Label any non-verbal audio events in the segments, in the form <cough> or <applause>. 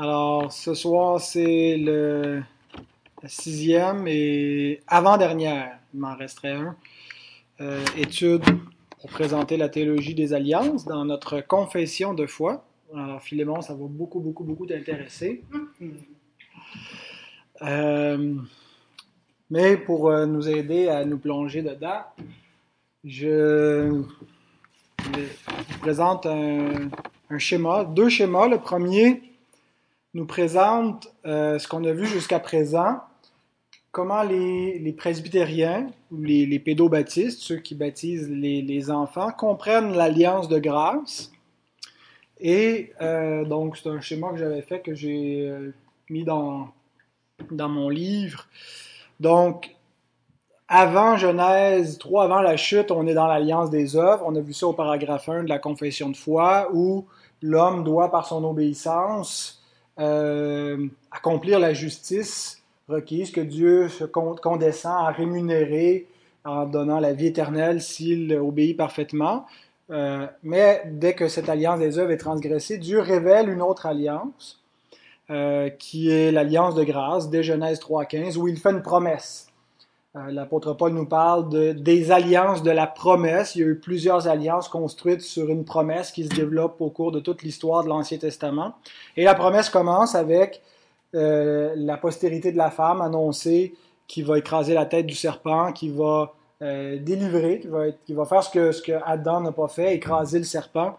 Alors, ce soir, c'est le sixième et avant-dernière, il m'en resterait un, euh, étude pour présenter la théologie des alliances dans notre confession de foi. Alors, Philémon, ça va beaucoup, beaucoup, beaucoup t'intéresser. Euh, mais pour euh, nous aider à nous plonger dedans, je vous présente un schéma, deux schémas. Le premier nous présente euh, ce qu'on a vu jusqu'à présent, comment les, les presbytériens ou les, les, pédobaptistes, ceux qui baptisent les, les enfants, comprennent l'alliance de grâce. Et euh, donc, c'est un schéma que j'avais fait, que j'ai euh, mis dans, dans mon livre. Donc, avant Genèse 3, avant la chute, on est dans l'alliance des œuvres. On a vu ça au paragraphe 1 de la confession de foi, où l'homme doit, par son obéissance, euh, accomplir la justice requise, que Dieu se condescend à rémunérer en donnant la vie éternelle s'il obéit parfaitement. Euh, mais dès que cette alliance des œuvres est transgressée, Dieu révèle une autre alliance, euh, qui est l'alliance de grâce, dès Genèse 3.15, où il fait une promesse. Euh, L'apôtre Paul nous parle de, des alliances de la promesse. Il y a eu plusieurs alliances construites sur une promesse qui se développe au cours de toute l'histoire de l'Ancien Testament. Et la promesse commence avec euh, la postérité de la femme annoncée qui va écraser la tête du serpent, qui va euh, délivrer, qui va, être, faire ce que, Adam n'a pas fait, écraser le serpent.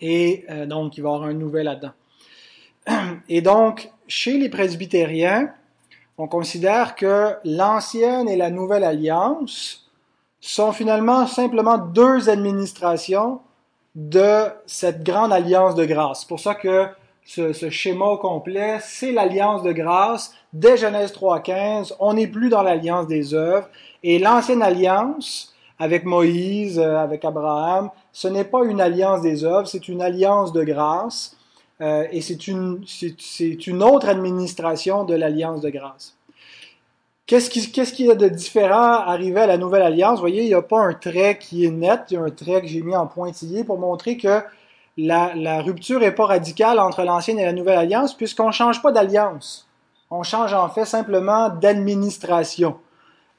Et donc, il va y avoir un nouvel Adam. <clears throat> Et donc, chez les presbytériens, on considère que l'ancienne et la nouvelle alliance sont finalement simplement deux administrations de cette grande alliance de grâce. C'est pour ça que ce, schéma au complet, c'est l'alliance de grâce. Dès Genèse 3.15, on n'est plus dans l'alliance des œuvres. Et l'ancienne alliance, avec Moïse, euh, avec Abraham, ce n'est pas une alliance des œuvres, c'est une alliance de grâce. Euh, et c'est une, autre administration de l'alliance de grâce. Qu'est-ce qu'il y a de différent arrivé à la nouvelle alliance? Vous voyez, il n'y a pas un trait qui est net, il y a un trait que j'ai mis en pointillé pour montrer que la, rupture n'est pas radicale entre l'ancienne et la nouvelle alliance, puisqu'on ne change pas d'alliance. On change en fait simplement d'administration.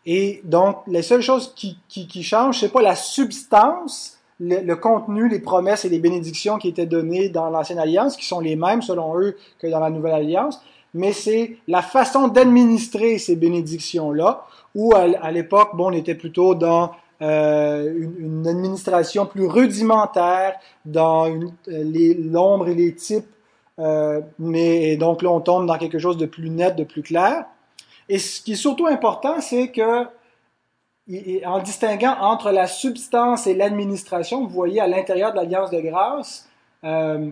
Et donc, les seules choses qui, qui, qui changent, c'est pas la substance, le, contenu, les promesses et les bénédictions qui étaient données dans l'ancienne alliance, qui sont les mêmes selon eux que dans la nouvelle alliance, mais c'est la façon d'administrer ces bénédictions-là, où à, l'époque, bon, on était plutôt dans euh, une, administration plus rudimentaire, dans l'ombre et les types, euh, mais donc là, on tombe dans quelque chose de plus net, de plus clair. Et ce qui est surtout important, c'est que en distinguant entre la substance et l'administration, vous voyez à l'intérieur de l'Alliance de grâce, euh,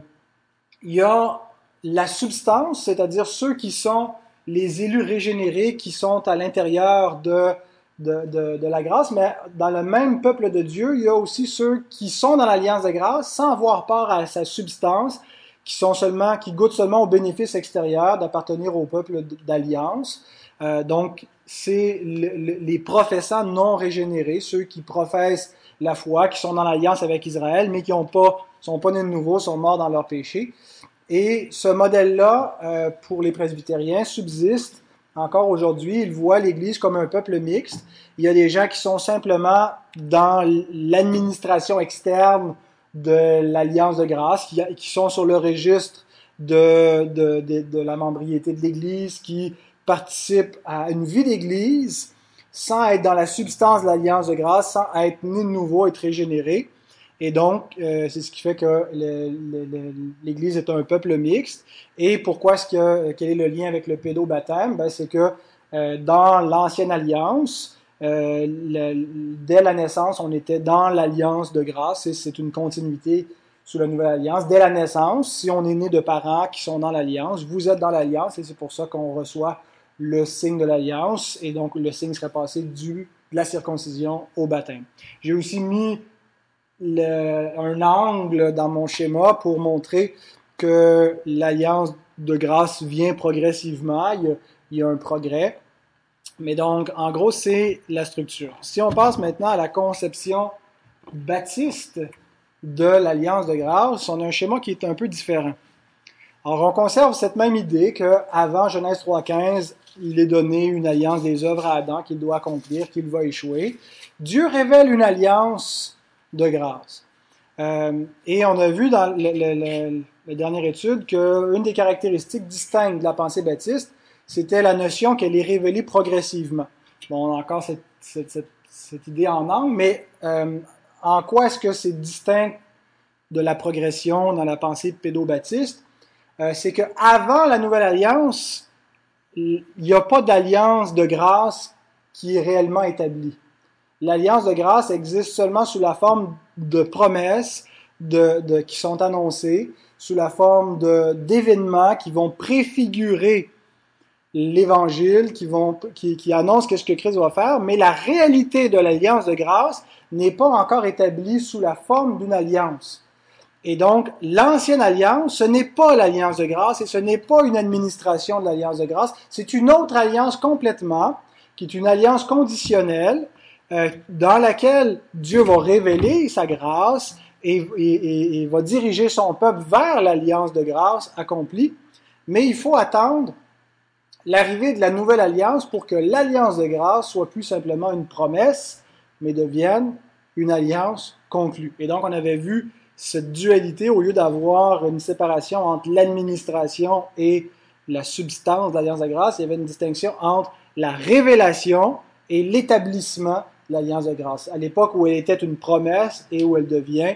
il y a la substance, c'est-à-dire ceux qui sont les élus régénérés, qui sont à l'intérieur de, de, la grâce, mais dans le même peuple de Dieu, il y a aussi ceux qui sont dans l'Alliance de grâce sans avoir part à sa substance, qui sont seulement, qui goûtent seulement aux bénéfices extérieurs d'appartenir au peuple d'alliance. Euh, donc, c'est le, le, les professants non régénérés, ceux qui professent la foi, qui sont dans l'alliance avec Israël, mais qui ont pas, sont pas nés de nouveau, sont morts dans leur péché. Et ce modèle-là, euh, pour les presbytériens, subsiste encore aujourd'hui. Ils voient l'Église comme un peuple mixte. Il y a des gens qui sont simplement dans l'administration externe de l'Alliance de grâce, qui, qui, sont sur le registre de, de, de, de la membriété de l'Église, qui participe à une vie d'Église sans être dans la substance de l'alliance de grâce, sans être né de nouveau, être régénéré. Et donc, euh, c'est ce qui fait que l'Église est un peuple mixte. Et pourquoi est-ce que quel est le lien avec le pédobaptême? Ben, C'est que euh, dans l'ancienne alliance, euh, dès la naissance, on était dans l'alliance de grâce, et c'est une continuité sous la nouvelle alliance. Dès la naissance, si on est né de parents qui sont dans l'alliance, vous êtes dans l'alliance, et c'est pour ça qu'on reçoit le signe de l'alliance, et donc le signe serait passé du, de la circoncision au baptême. J'ai aussi mis un angle dans mon schéma pour montrer que l'alliance de grâce vient progressivement, il y a un progrès. Mais donc, en gros, c'est la structure. Si on passe maintenant à la conception baptiste de l'alliance de grâce, on a un schéma qui est un peu différent. Alors, on conserve cette même idée qu'avant Genèse 3.15, il est donné une alliance des œuvres à Adam qu'il doit accomplir, qu'il va échouer. Dieu révèle une alliance de grâce. Euh, et on a vu dans la dernière étude qu'une des caractéristiques distinctes de la pensée baptiste, c'était la notion qu'elle est révélée progressivement. Bon, on a encore cette, idée en angle, mais euh, en quoi est-ce que c'est distinct de la progression dans la pensée pédobaptiste? Euh, c'est qu'avant la Nouvelle Alliance, il n'y a pas d'alliance de grâce qui est réellement établie. L'alliance de grâce existe seulement sous la forme de promesses qui sont annoncées, sous la forme d'événements qui vont préfigurer l'Évangile, qui, qui, qui annoncent qu'est-ce que Christ va faire, mais la réalité de l'alliance de grâce n'est pas encore établie sous la forme d'une alliance. Et donc, l'ancienne alliance, ce n'est pas l'alliance de grâce et ce n'est pas une administration de l'alliance de grâce, c'est une autre alliance complètement, qui est une alliance conditionnelle, euh, dans laquelle Dieu va révéler sa grâce et, et, et, va diriger son peuple vers l'alliance de grâce accomplie. Mais il faut attendre l'arrivée de la nouvelle alliance pour que l'alliance de grâce soit plus simplement une promesse, mais devienne une alliance conclue. Et donc, on avait vu cette dualité, au lieu d'avoir une séparation entre l'administration et la substance de l'Alliance de grâce, il y avait une distinction entre la révélation et l'établissement de l'Alliance de grâce, à l'époque où elle était une promesse et où elle devient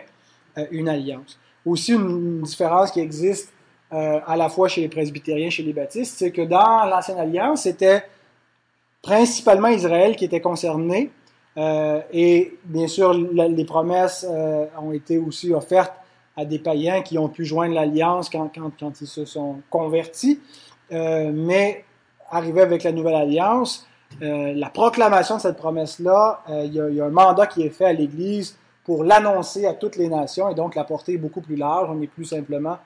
euh, une alliance. Aussi, une, différence qui existe euh, à la fois chez les presbytériens et chez les baptistes, c'est que dans l'Ancienne Alliance, c'était principalement Israël qui était concerné, euh, et bien sûr, les promesses euh, ont été aussi offertes à des païens qui ont pu joindre l'alliance quand, ils se sont convertis. Euh, mais arrivé avec la nouvelle alliance, la proclamation de cette promesse-là, il, y a un mandat qui est fait à l'Église pour l'annoncer à toutes les nations et donc la portée est beaucoup plus large. On n'est plus simplement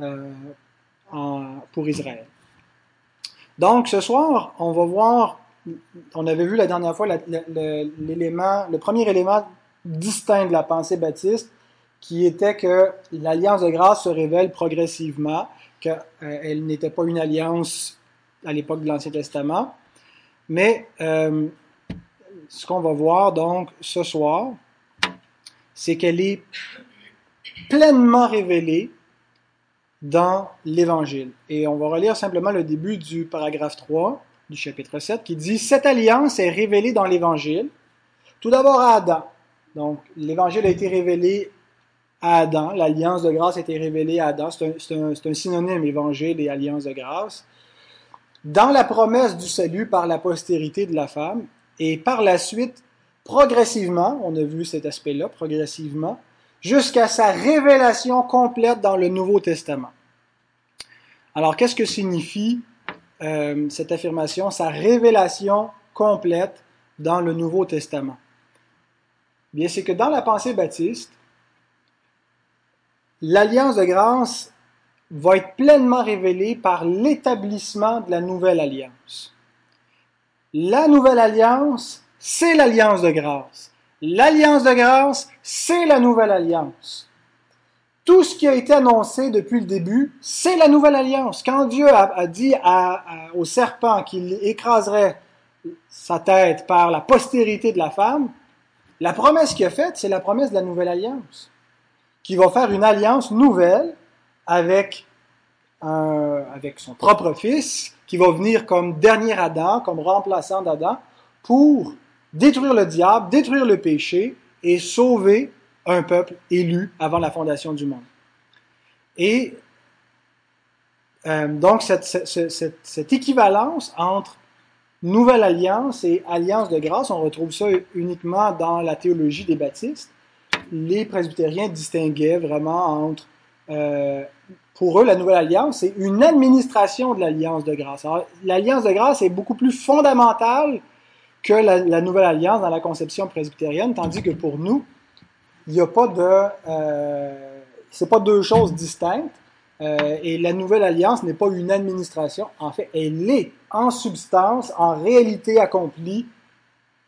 en, pour Israël. Donc ce soir, on va voir on avait vu la dernière fois le premier élément distinct de la pensée baptiste, qui était que l'alliance de grâce se révèle progressivement, qu'elle euh, n'était pas une alliance à l'époque de l'Ancien Testament. Mais euh, ce qu'on va voir donc ce soir, c'est qu'elle est pleinement révélée dans l'Évangile. Et on va relire simplement le début du paragraphe 3 du chapitre 7 qui dit Cette alliance est révélée dans l'Évangile, tout d'abord à Adam. Donc, l'Évangile a été révélé à Adam, l'alliance de grâce a été révélée à Adam, c'est un, un, synonyme, Évangile et alliance de grâce. Dans la promesse du salut par la postérité de la femme, et par la suite, progressivement, on a vu cet aspect-là, progressivement, jusqu'à sa révélation complète dans le Nouveau Testament. Alors, qu'est-ce que signifie euh, cette affirmation, sa révélation complète dans le Nouveau Testament? Bien, c'est que dans la pensée baptiste, l'alliance de grâce va être pleinement révélée par l'établissement de la nouvelle alliance. La nouvelle alliance, c'est l'alliance de grâce. L'alliance de grâce, c'est la nouvelle alliance tout ce qui a été annoncé depuis le début, c'est la nouvelle alliance. Quand Dieu a, dit au serpent qu'il écraserait sa tête par la postérité de la femme, la promesse qu'il a faite, c'est la promesse de la nouvelle alliance, qui va faire une alliance nouvelle avec, avec son propre fils, qui va venir comme dernier Adam, comme remplaçant d'Adam, pour détruire le diable, détruire le péché et sauver un peuple élu avant la fondation du monde. Et euh, donc, cette, équivalence entre nouvelle alliance et alliance de grâce, on retrouve ça uniquement dans la théologie des baptistes. Les presbytériens distinguaient vraiment entre, euh, pour eux, la nouvelle alliance, c'est une administration de l'alliance de grâce. L'alliance de grâce est beaucoup plus fondamentale que la, la, nouvelle alliance dans la conception presbytérienne, tandis que pour nous, il n'y a pas de. Euh, c'est pas deux choses distinctes. Euh, et la nouvelle alliance n'est pas une administration. En fait, elle est en substance, en réalité accomplie,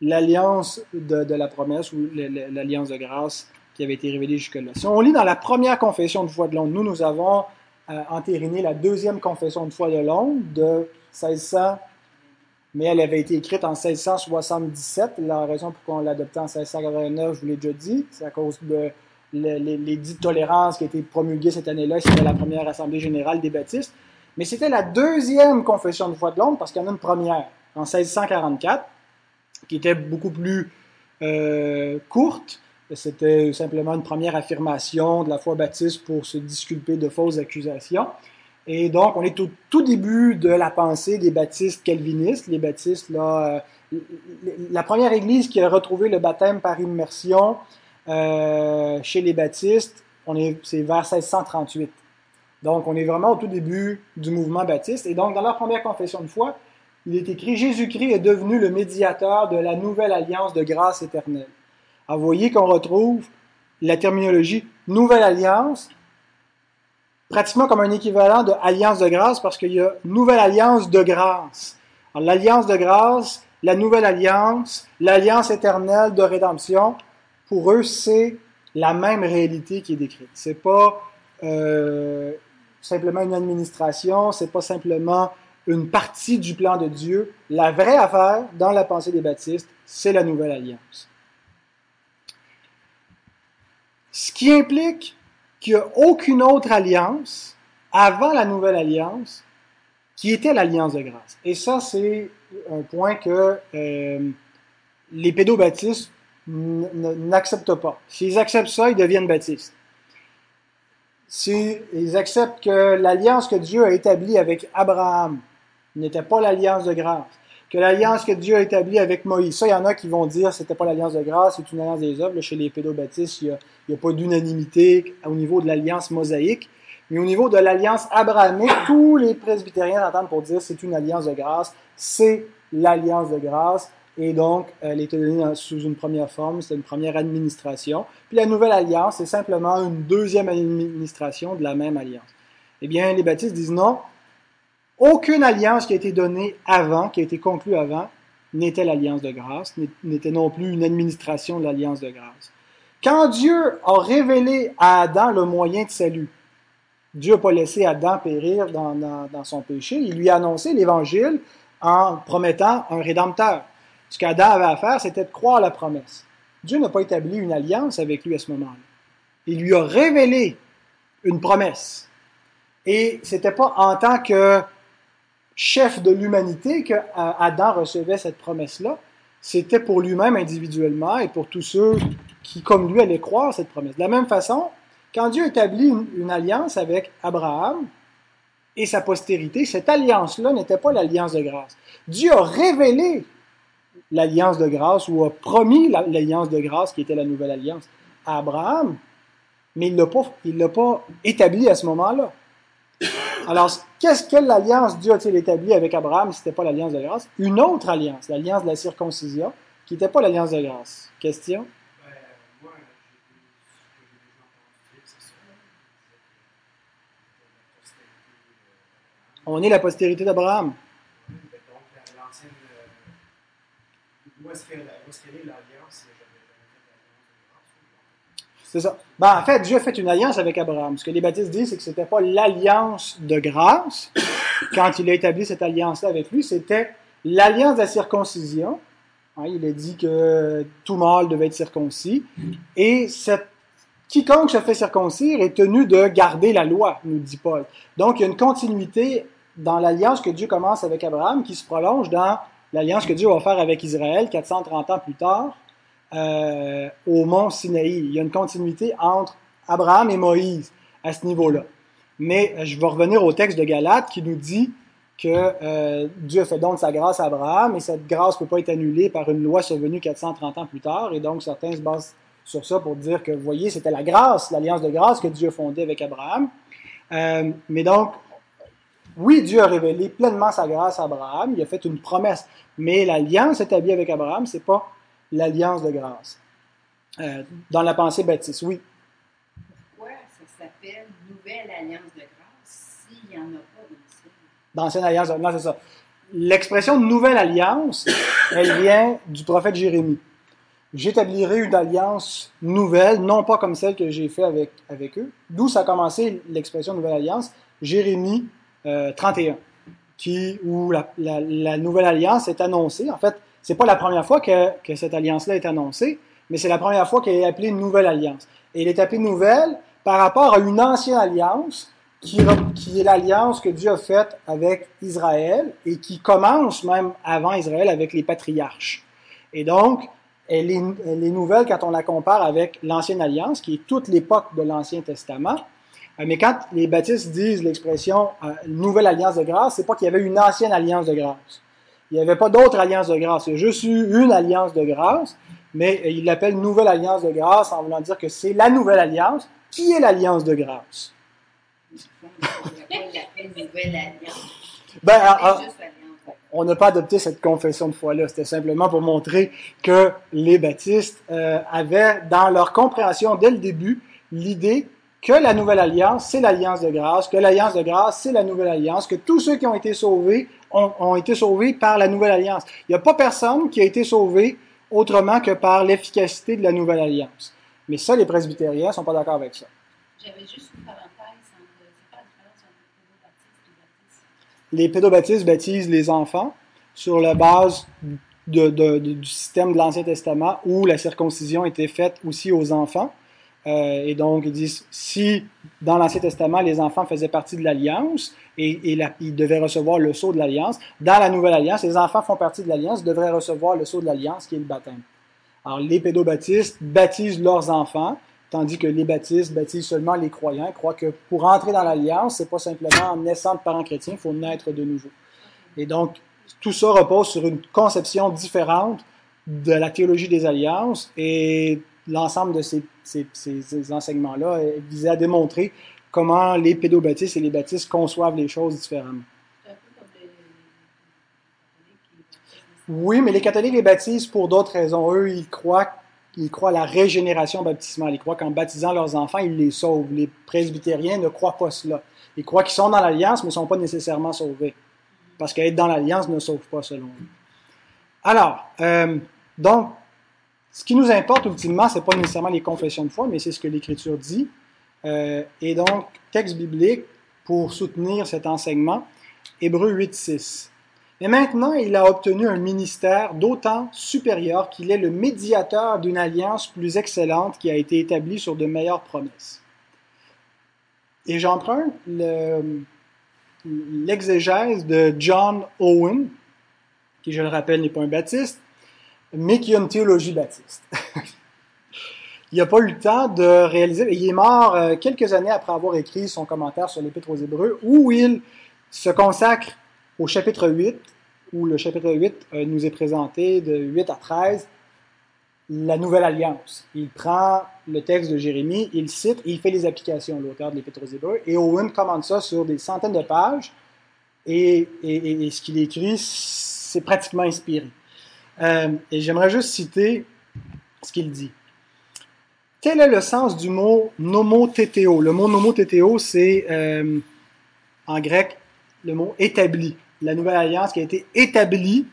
l'alliance de, la promesse ou l'alliance de grâce qui avait été révélée jusque-là. Si on lit dans la première confession de foi de l'homme, nous, nous avons euh, entériné la deuxième confession de foi de Londres de 1600, mais elle avait été écrite en 1677. La raison pour qu'on l'adoptait en 1689, je vous l'ai déjà dit, c'est à cause de l'édit de tolérance qui a été promulgué cette année-là. C'était la première Assemblée générale des baptistes. Mais c'était la deuxième confession de foi de Londres parce qu'il y en a une première en 1644 qui était beaucoup plus euh, courte. C'était simplement une première affirmation de la foi baptiste pour se disculper de fausses accusations. Et donc, on est au tout début de la pensée des baptistes calvinistes. Les baptistes, euh, la première église qui a retrouvé le baptême par immersion euh, chez les baptistes, c'est vers 1638. Donc, on est vraiment au tout début du mouvement baptiste. Et donc, dans leur première confession de foi, il est écrit Jésus-Christ est devenu le médiateur de la nouvelle alliance de grâce éternelle. Alors, vous voyez qu'on retrouve la terminologie nouvelle alliance, pratiquement comme un équivalent de alliance de grâce, parce qu'il y a nouvelle alliance de grâce. L'alliance de grâce, la nouvelle alliance, l'alliance éternelle de rédemption, pour eux, c'est la même réalité qui est décrite. C'est pas euh, simplement une administration, c'est pas simplement une partie du plan de Dieu. La vraie affaire dans la pensée des baptistes, c'est la nouvelle alliance. Ce qui implique qu'il n'y a aucune autre alliance avant la nouvelle alliance qui était l'alliance de grâce. Et ça, c'est un point que euh, les pédobaptistes n'acceptent pas. S'ils acceptent ça, ils deviennent baptistes. S'ils acceptent que l'alliance que Dieu a établie avec Abraham n'était pas l'alliance de grâce, que l'alliance que Dieu a établie avec Moïse, ça, il y en a qui vont dire que ce n'était pas l'alliance de grâce, c'est une alliance des œuvres. chez les pédobaptistes, il n'y a, pas d'unanimité au niveau de l'alliance mosaïque. Mais au niveau de l'alliance abrahamique, tous les presbytériens entendent pour dire c'est une alliance de grâce, c'est l'alliance de grâce. Et donc, elle était donnée sous une première forme, c'est une première administration. Puis la nouvelle alliance, c'est simplement une deuxième administration de la même alliance. Eh bien, les baptistes disent non, aucune alliance qui a été donnée avant, qui a été conclue avant, n'était l'alliance de grâce, n'était non plus une administration de l'alliance de grâce. Quand Dieu a révélé à Adam le moyen de salut, Dieu n'a pas laissé Adam périr dans, son péché, il lui a annoncé l'Évangile en promettant un rédempteur. Ce qu'Adam avait à faire, c'était de croire la promesse. Dieu n'a pas établi une alliance avec lui à ce moment-là. Il lui a révélé une promesse. Et c'était pas en tant que chef de l'humanité que euh, Adam recevait cette promesse-là. C'était pour lui-même individuellement et pour tous ceux qui, comme lui, allaient croire cette promesse. De la même façon, quand Dieu établit une alliance avec Abraham et sa postérité, cette alliance-là n'était pas l'alliance de grâce. Dieu a révélé l'alliance de grâce ou a promis l'alliance de grâce qui était la nouvelle alliance à Abraham, mais il ne l'a pas, établi à ce moment-là. Alors, qu'est-ce que l'alliance Dieu a-t-il établi avec Abraham si ce n'était pas l'alliance de grâce? Une autre alliance, l'alliance de la circoncision, qui n'était pas l'alliance de grâce. Question? On est la postérité d'Abraham. C'est ça. Ben, en fait, Dieu a fait une alliance avec Abraham. Ce que les baptistes disent, c'est que ce n'était pas l'alliance de grâce. Quand il a établi cette alliance-là avec lui, c'était l'alliance de la circoncision. Hein, il a dit que tout mâle devait être circoncis. Et cette, quiconque se fait circoncire est tenu de garder la loi, nous dit Paul. Donc, il y a une continuité dans l'alliance que Dieu commence avec Abraham qui se prolonge dans l'alliance que Dieu va faire avec Israël 430 ans plus tard euh, au mont Sinaï. Il y a une continuité entre Abraham et Moïse à ce niveau-là. Mais euh, je vais revenir au texte de Galate qui nous dit que euh, Dieu fait don de sa grâce à Abraham et cette grâce ne peut pas être annulée par une loi survenue 430 ans plus tard. Et donc certains se basent sur ça pour dire que, vous voyez, c'était la grâce, l'alliance de grâce que Dieu a fondée avec Abraham. mais donc, oui, Dieu a révélé pleinement sa grâce à Abraham, il a fait une promesse, mais l'alliance établie avec Abraham, ce n'est pas l'alliance de grâce. Euh, dans la pensée baptiste, oui. Pourquoi ça s'appelle Nouvelle Alliance de grâce s'il n'y en a pas d'ancienne? D'ancienne Alliance, non, c'est ça. L'expression Nouvelle Alliance, elle vient du prophète Jérémie. j'établirai une alliance nouvelle, non pas comme celle que j'ai faite avec, avec eux. D'où ça a commencé l'expression nouvelle alliance, Jérémie 31, qui, où la, la, nouvelle alliance est annoncée. En fait, c'est pas la première fois que, cette alliance-là est annoncée, mais c'est la première fois qu'elle est appelée une nouvelle alliance. Et elle est appelée nouvelle par rapport à une ancienne alliance qui, est l'alliance que Dieu a faite avec Israël et qui commence même avant Israël avec les patriarches. Et donc, elle est, elle est nouvelle quand on la compare avec l'ancienne alliance, qui est toute l'époque de l'Ancien Testament. Euh, mais quand les baptistes disent l'expression euh, nouvelle alliance de grâce, c'est pas qu'il y avait une ancienne alliance de grâce. Il n'y avait pas d'autre alliance de grâce. Il y a juste eu une alliance de grâce, mais ils l'appellent nouvelle alliance de grâce en voulant dire que c'est la nouvelle alliance qui est l'alliance de grâce. Ben, on n'a pas adopté cette confession de foi-là. C'était simplement pour montrer que les baptistes euh, avaient, dans leur compréhension dès le début, l'idée que la nouvelle alliance, c'est l'alliance de grâce, que l'alliance de grâce, c'est la nouvelle alliance, que tous ceux qui ont été sauvés ont, ont été sauvés par la nouvelle alliance. Il n'y a pas personne qui a été sauvé autrement que par l'efficacité de la nouvelle alliance. Mais ça, les presbytériens ne sont pas d'accord avec ça. J'avais juste une parenthèse c'est pas la différence entre les pédobaptistes baptisent les enfants sur la base de, de, du système de l'Ancien Testament où la circoncision était faite aussi aux enfants. Euh, et donc, ils disent, si dans l'Ancien Testament, les enfants faisaient partie de l'Alliance et, ils devaient recevoir le sceau de l'Alliance, dans la Nouvelle Alliance, les enfants font partie de l'Alliance, devraient recevoir le sceau de l'Alliance qui est le baptême. Alors, les pédobaptistes baptisent leurs enfants, tandis que les baptistes baptisent seulement les croyants. Ils croient que pour entrer dans l'Alliance, c'est pas simplement en naissant de parents chrétiens, il faut naître de nouveau. Et donc, tout ça repose sur une conception différente de la théologie des alliances et l'ensemble de ces, ces, enseignements-là visait à démontrer comment les pédobaptistes et les baptistes conçoivent les choses différemment. Oui, mais les catholiques les baptisent pour d'autres raisons. Eux, ils croient, ils croient à la régénération baptismale. Ils croient qu'en baptisant leurs enfants, ils les sauvent. Les presbytériens ne croient pas cela. Ils croient qu'ils sont dans l'alliance, mais ne sont pas nécessairement sauvés. Parce qu'être dans l'alliance ne sauve pas, selon eux. Alors, euh, donc, ce qui nous importe ultimement, c'est pas nécessairement les confessions de foi, mais c'est ce que l'Écriture dit. Euh, et donc, texte biblique pour soutenir cet enseignement, Hébreu 8, 6. Mais maintenant, il a obtenu un ministère d'autant supérieur qu'il est le médiateur d'une alliance plus excellente qui a été établie sur de meilleures promesses. Et j'emprunte l'exégèse de John Owen, qui, je le rappelle, n'est pas un baptiste, mais qui a une théologie baptiste. <laughs> il n'a pas eu le temps de réaliser, il est mort euh, quelques années après avoir écrit son commentaire sur l'Épître aux Hébreux, où il se consacre au chapitre 8, où le chapitre 8 euh, nous est présenté de 8 à 13, la nouvelle alliance. Il prend le texte de Jérémie, il cite et il fait les applications, l'auteur de l'Épître aux Hébreux, et Owen commente ça sur des centaines de pages, et ce qu'il écrit, c'est pratiquement inspiré. Euh, et j'aimerais juste citer ce qu'il dit. Tel est le sens du mot nomotétéo. Le mot nomotétéo, c'est euh, en grec le mot établi. La nouvelle alliance qui a été établie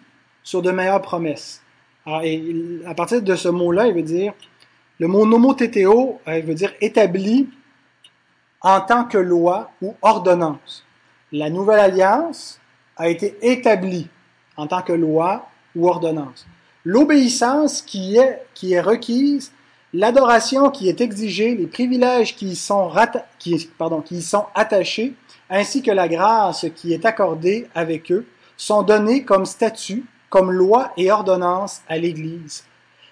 sur de meilleures promesses. À partir de ce mot-là, il veut dire, le mot nomotétéo, euh, il veut dire établi en tant que loi ou ordonnance. La nouvelle alliance a été établie en tant que loi ordonnance. L'obéissance qui est, qui est requise, l'adoration qui est exigée, les privilèges qui y sont attachés, ainsi que la grâce qui est accordée avec eux, sont donnés comme statut, comme loi et ordonnance à l'Église,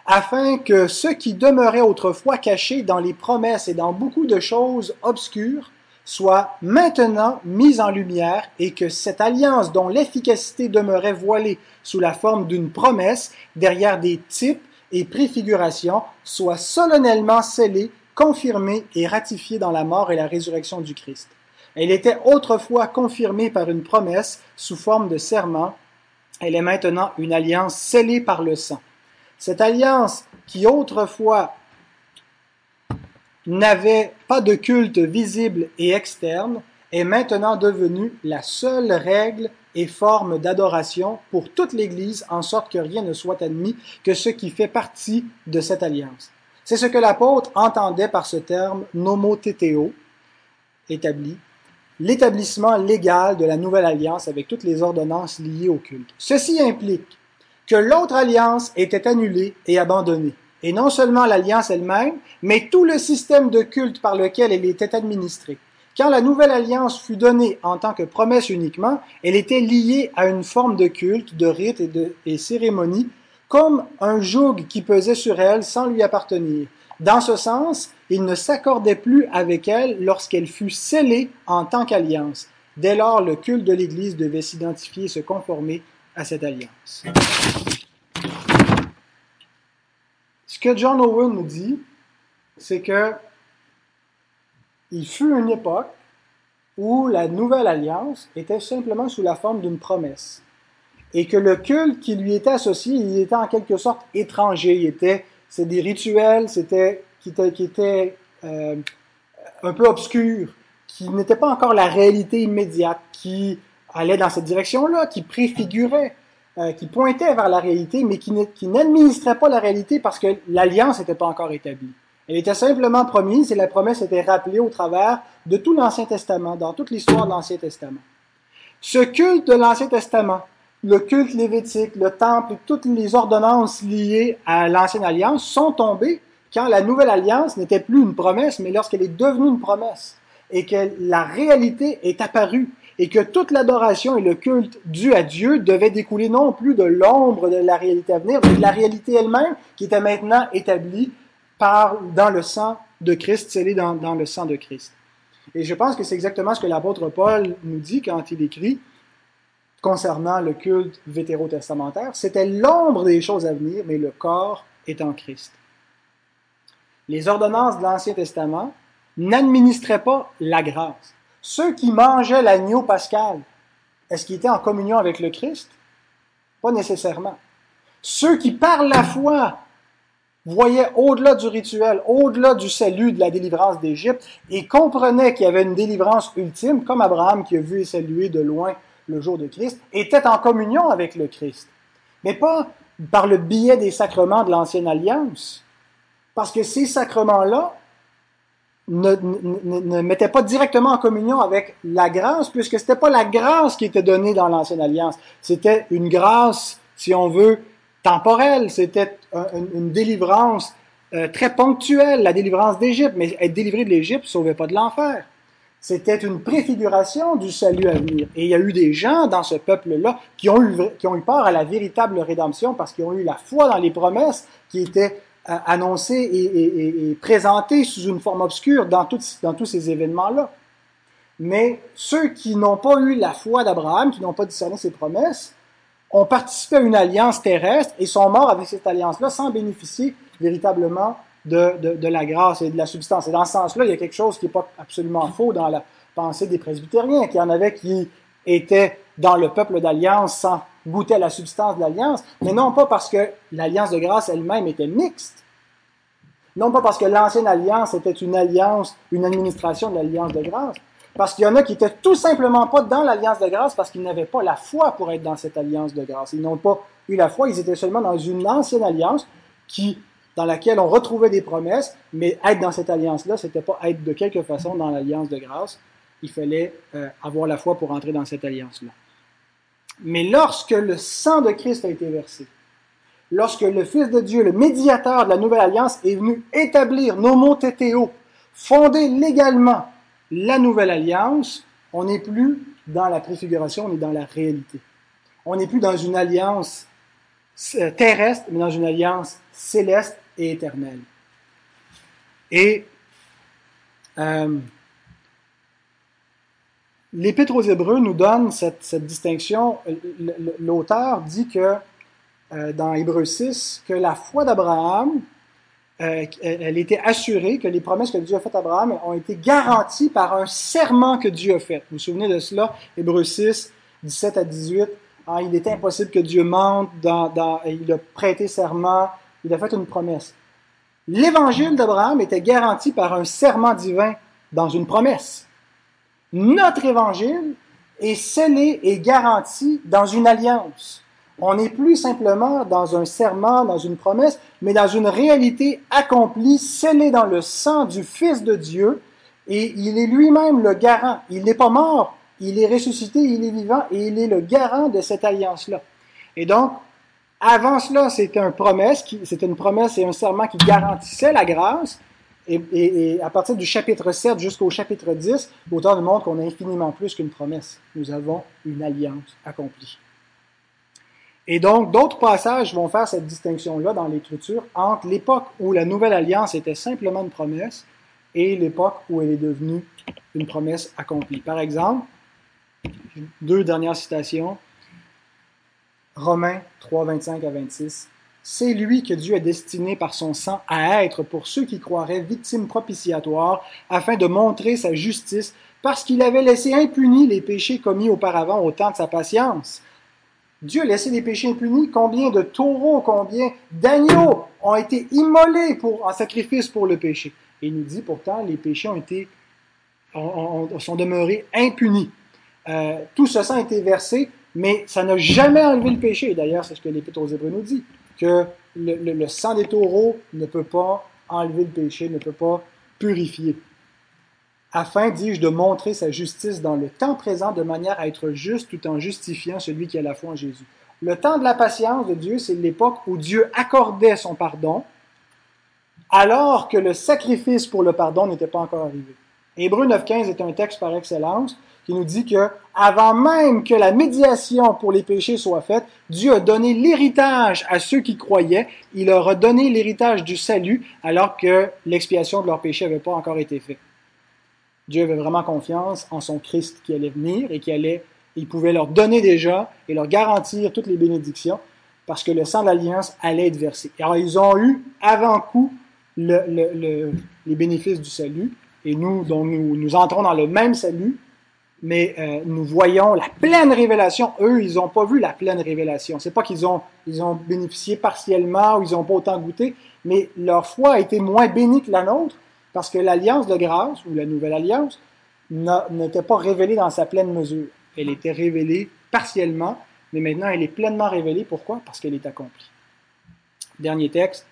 afin que ceux qui demeuraient autrefois cachés dans les promesses et dans beaucoup de choses obscures soit maintenant mise en lumière et que cette alliance dont l'efficacité demeurait voilée sous la forme d'une promesse derrière des types et préfigurations soit solennellement scellée, confirmée et ratifiée dans la mort et la résurrection du Christ. Elle était autrefois confirmée par une promesse sous forme de serment. Elle est maintenant une alliance scellée par le sang. Cette alliance qui autrefois n'avait pas de culte visible et externe, est maintenant devenue la seule règle et forme d'adoration pour toute l'Église, en sorte que rien ne soit admis que ce qui fait partie de cette alliance. C'est ce que l'apôtre entendait par ce terme nomotétéo, établi, l'établissement légal de la nouvelle alliance avec toutes les ordonnances liées au culte. Ceci implique que l'autre alliance était annulée et abandonnée, et non seulement l'alliance elle-même, mais tout le système de culte par lequel elle était administrée. Quand la nouvelle alliance fut donnée en tant que promesse uniquement, elle était liée à une forme de culte, de rite et de cérémonie, comme un joug qui pesait sur elle sans lui appartenir. Dans ce sens, il ne s'accordait plus avec elle lorsqu'elle fut scellée en tant qu'alliance. Dès lors, le culte de l'Église devait s'identifier et se conformer à cette alliance. Ce que John Owen nous dit, c'est que il fut une époque où la nouvelle alliance était simplement sous la forme d'une promesse et que le culte qui lui était associé, il était en quelque sorte étranger. Il était, c'est des rituels, c'était qui étaient, qui étaient euh, un peu obscurs, qui n'étaient pas encore la réalité immédiate, qui allait dans cette direction-là, qui préfigurait, euh, qui pointait vers la réalité, mais qui n'administrait pas la réalité parce que l'alliance n'était pas encore établie. Elle était simplement promise et la promesse était rappelée au travers de tout l'Ancien Testament, dans toute l'histoire de l'Ancien Testament. Ce culte de l'Ancien Testament, le culte lévitique, le temple, toutes les ordonnances liées à l'Ancienne Alliance sont tombées quand la Nouvelle Alliance n'était plus une promesse, mais lorsqu'elle est devenue une promesse et que la réalité est apparue et que toute l'adoration et le culte dû à Dieu devaient découler non plus de l'ombre de la réalité à venir, mais de la réalité elle-même qui était maintenant établie par, dans le sang de Christ, scellée dans, dans le sang de Christ. Et je pense que c'est exactement ce que l'apôtre Paul nous dit quand il écrit concernant le culte vétérotestamentaire. C'était l'ombre des choses à venir, mais le corps est en Christ. Les ordonnances de l'Ancien Testament n'administraient pas la grâce. Ceux qui mangeaient l'agneau pascal, est-ce qu'ils étaient en communion avec le Christ? Pas nécessairement. Ceux qui, par la foi, voyaient au-delà du rituel, au-delà du salut de la délivrance d'Égypte, et comprenaient qu'il y avait une délivrance ultime, comme Abraham qui a vu et salué de loin le jour de Christ, étaient en communion avec le Christ. Mais pas par le biais des sacrements de l'Ancienne Alliance, parce que ces sacrements-là ne, ne, mettaient pas directement en communion avec la grâce, puisque c'était pas la grâce qui était donnée dans l'Ancienne Alliance. C'était une grâce, si on veut, temporelle. C'était une délivrance euh, très ponctuelle, la délivrance d'Égypte. Mais être délivré de l'Égypte ne sauvait pas de l'enfer. C'était une préfiguration du salut à venir. Et il y a eu des gens dans ce peuple-là qui qui ont eu peur à la véritable rédemption parce qu'ils ont eu la foi dans les promesses qui étaient annoncé et, et, présenté sous une forme obscure dans, dans tous ces événements-là. Mais ceux qui n'ont pas eu la foi d'Abraham, qui n'ont pas discerné ses promesses, ont participé à une alliance terrestre et sont morts avec cette alliance-là sans bénéficier véritablement de, la grâce et de la substance. Et dans ce sens-là, il y a quelque chose qui n'est pas absolument faux dans la pensée des presbytériens, qu'il y en avait qui étaient dans le peuple d'alliance sans goûter à la substance de l'alliance, mais non pas parce que l'alliance de grâce elle-même était mixte, non pas parce que l'ancienne alliance était une alliance, une administration de l'alliance de grâce, parce qu'il y en a qui étaient tout simplement pas dans l'alliance de grâce parce qu'ils n'avaient pas la foi pour être dans cette alliance de grâce. Ils n'ont pas eu la foi, ils étaient seulement dans une ancienne alliance qui, dans laquelle on retrouvait des promesses, mais être dans cette alliance-là, c'était pas être de quelque façon dans l'alliance de grâce. Il fallait euh, avoir la foi pour entrer dans cette alliance-là. Mais lorsque le sang de Christ a été versé, lorsque le Fils de Dieu, le médiateur de la nouvelle alliance, est venu établir nos tétéo, fonder légalement la nouvelle alliance, on n'est plus dans la préfiguration, on est dans la réalité. On n'est plus dans une alliance euh, terrestre, mais dans une alliance céleste et éternelle. Et euh, L'Épître aux Hébreux nous donne cette, distinction. L'auteur dit que euh, dans Hébreux 6, que la foi d'Abraham, euh, elle était assurée, que les promesses que Dieu a faites à Abraham ont été garanties par un serment que Dieu a fait. Vous vous souvenez de cela? Hébreux 6, 17 à 18. Ah, il est impossible que Dieu mente, il a prêté serment, il a fait une promesse. L'évangile d'Abraham était garanti par un serment divin dans une promesse. Notre évangile est scellé et garanti dans une alliance. On n'est plus simplement dans un serment, dans une promesse, mais dans une réalité accomplie, scellée dans le sang du Fils de Dieu, et il est lui-même le garant. Il n'est pas mort, il est ressuscité, il est vivant, et il est le garant de cette alliance-là. Et donc, avant cela, c'était une promesse, c'était une promesse et un serment qui garantissait la grâce. Et, à partir du chapitre 7 jusqu'au chapitre 10, l'auteur nous montre qu'on a infiniment plus qu'une promesse. Nous avons une alliance accomplie. Et donc, d'autres passages vont faire cette distinction-là dans l'Écriture entre l'époque où la nouvelle alliance était simplement une promesse et l'époque où elle est devenue une promesse accomplie. Par exemple, deux dernières citations. Romains 3, 25 à 26. C'est lui que Dieu a destiné par son sang à être pour ceux qui croiraient victime propitiatoire, afin de montrer sa justice, parce qu'il avait laissé impunis les péchés commis auparavant au temps de sa patience. Dieu a laissé les péchés impunis. Combien de taureaux, combien d'agneaux ont été immolés pour, en sacrifice pour le péché? Et il nous dit pourtant, les péchés ont été, sont demeurés impunis. Euh, tout ce sang a été versé, mais ça n'a jamais enlevé le péché. D'ailleurs, c'est ce que l'Épître aux Hébreux nous dit, que le, sang des taureaux ne peut pas enlever le péché, ne peut pas purifier. Afin, dis-je, de montrer sa justice dans le temps présent de manière à être juste tout en justifiant celui qui a la foi en Jésus. Le temps de la patience de Dieu, c'est l'époque où Dieu accordait son pardon, alors que le sacrifice pour le pardon n'était pas encore arrivé. Hébreu 9.15 est un texte par excellence qui nous dit que avant même que la médiation pour les péchés soit faite, Dieu a donné l'héritage à ceux qui croyaient. Il leur a donné l'héritage du salut alors que l'expiation de leurs péchés n'avait pas encore été faite. Dieu avait vraiment confiance en son Christ qui allait venir et qui allait, il pouvait leur donner déjà et leur garantir toutes les bénédictions parce que le sang de l'alliance allait être versé. Alors ils ont eu avant coup les bénéfices du salut et nous, dont nous, nous entrons dans le même salut mais euh, nous voyons la pleine révélation. Eux, ils n'ont pas vu la pleine révélation. C'est pas qu'ils ont, ils ont bénéficié partiellement ou ils n'ont pas autant goûté, mais leur foi a été moins bénie que la nôtre parce que l'alliance de grâce ou la nouvelle alliance n'était pas révélée dans sa pleine mesure. Elle était révélée partiellement, mais maintenant elle est pleinement révélée. Pourquoi? Parce qu'elle est accomplie. Dernier texte,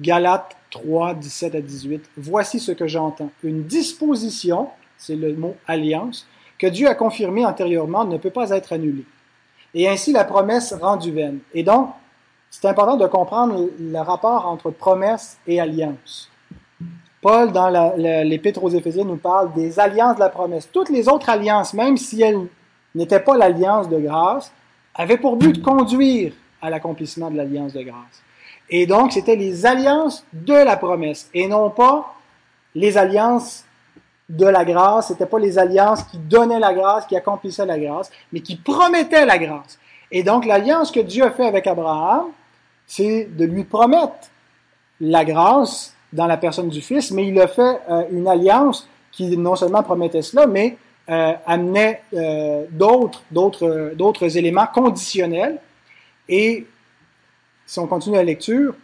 Galates 3, 17 à 18. Voici ce que j'entends. Une disposition, c'est le mot alliance, que Dieu a confirmé antérieurement ne peut pas être annulé. Et ainsi la promesse rendue vaine. Et donc, c'est important de comprendre le rapport entre promesse et alliance. Paul, dans l'Épître aux Éphésiens, nous parle des alliances de la promesse. Toutes les autres alliances, même si elles n'étaient pas l'alliance de grâce, avaient pour but de conduire à l'accomplissement de l'alliance de grâce. Et donc, c'était les alliances de la promesse et non pas les alliances de la grâce, c'était pas les alliances qui donnaient la grâce, qui accomplissaient la grâce, mais qui promettaient la grâce. Et donc l'alliance que Dieu a fait avec Abraham, c'est de lui promettre la grâce dans la personne du Fils, mais il a fait euh, une alliance qui non seulement promettait cela, mais euh, amenait euh, d'autres, d'autres, d'autres éléments conditionnels. Et si on continue la lecture,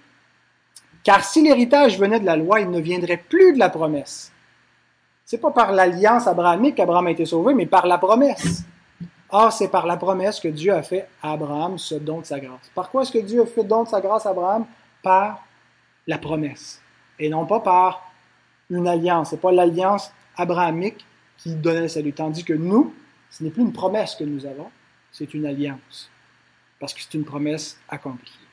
car si l'héritage venait de la loi, il ne viendrait plus de la promesse c'est pas par l'alliance abrahamique qu'Abraham a été sauvé, mais par la promesse. Or, c'est par la promesse que Dieu a fait à Abraham ce don de sa grâce. Par quoi est-ce que Dieu a fait don de sa grâce à Abraham? Par la promesse. Et non pas par une alliance. C'est pas l'alliance abrahamique qui donnait le salut. Tandis que nous, ce n'est plus une promesse que nous avons, c'est une alliance. Parce que c'est une promesse accomplie.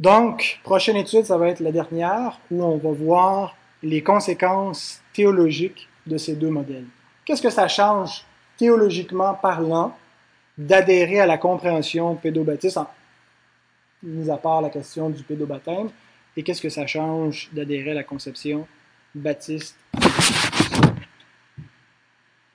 Donc, prochaine étude, ça va être la dernière, où on va voir les conséquences théologiques de ces deux modèles. Qu'est-ce que ça change théologiquement parlant d'adhérer à la compréhension pédobaptiste, mis à part la question du pédobaptême, et qu'est-ce que ça change d'adhérer à la conception baptiste?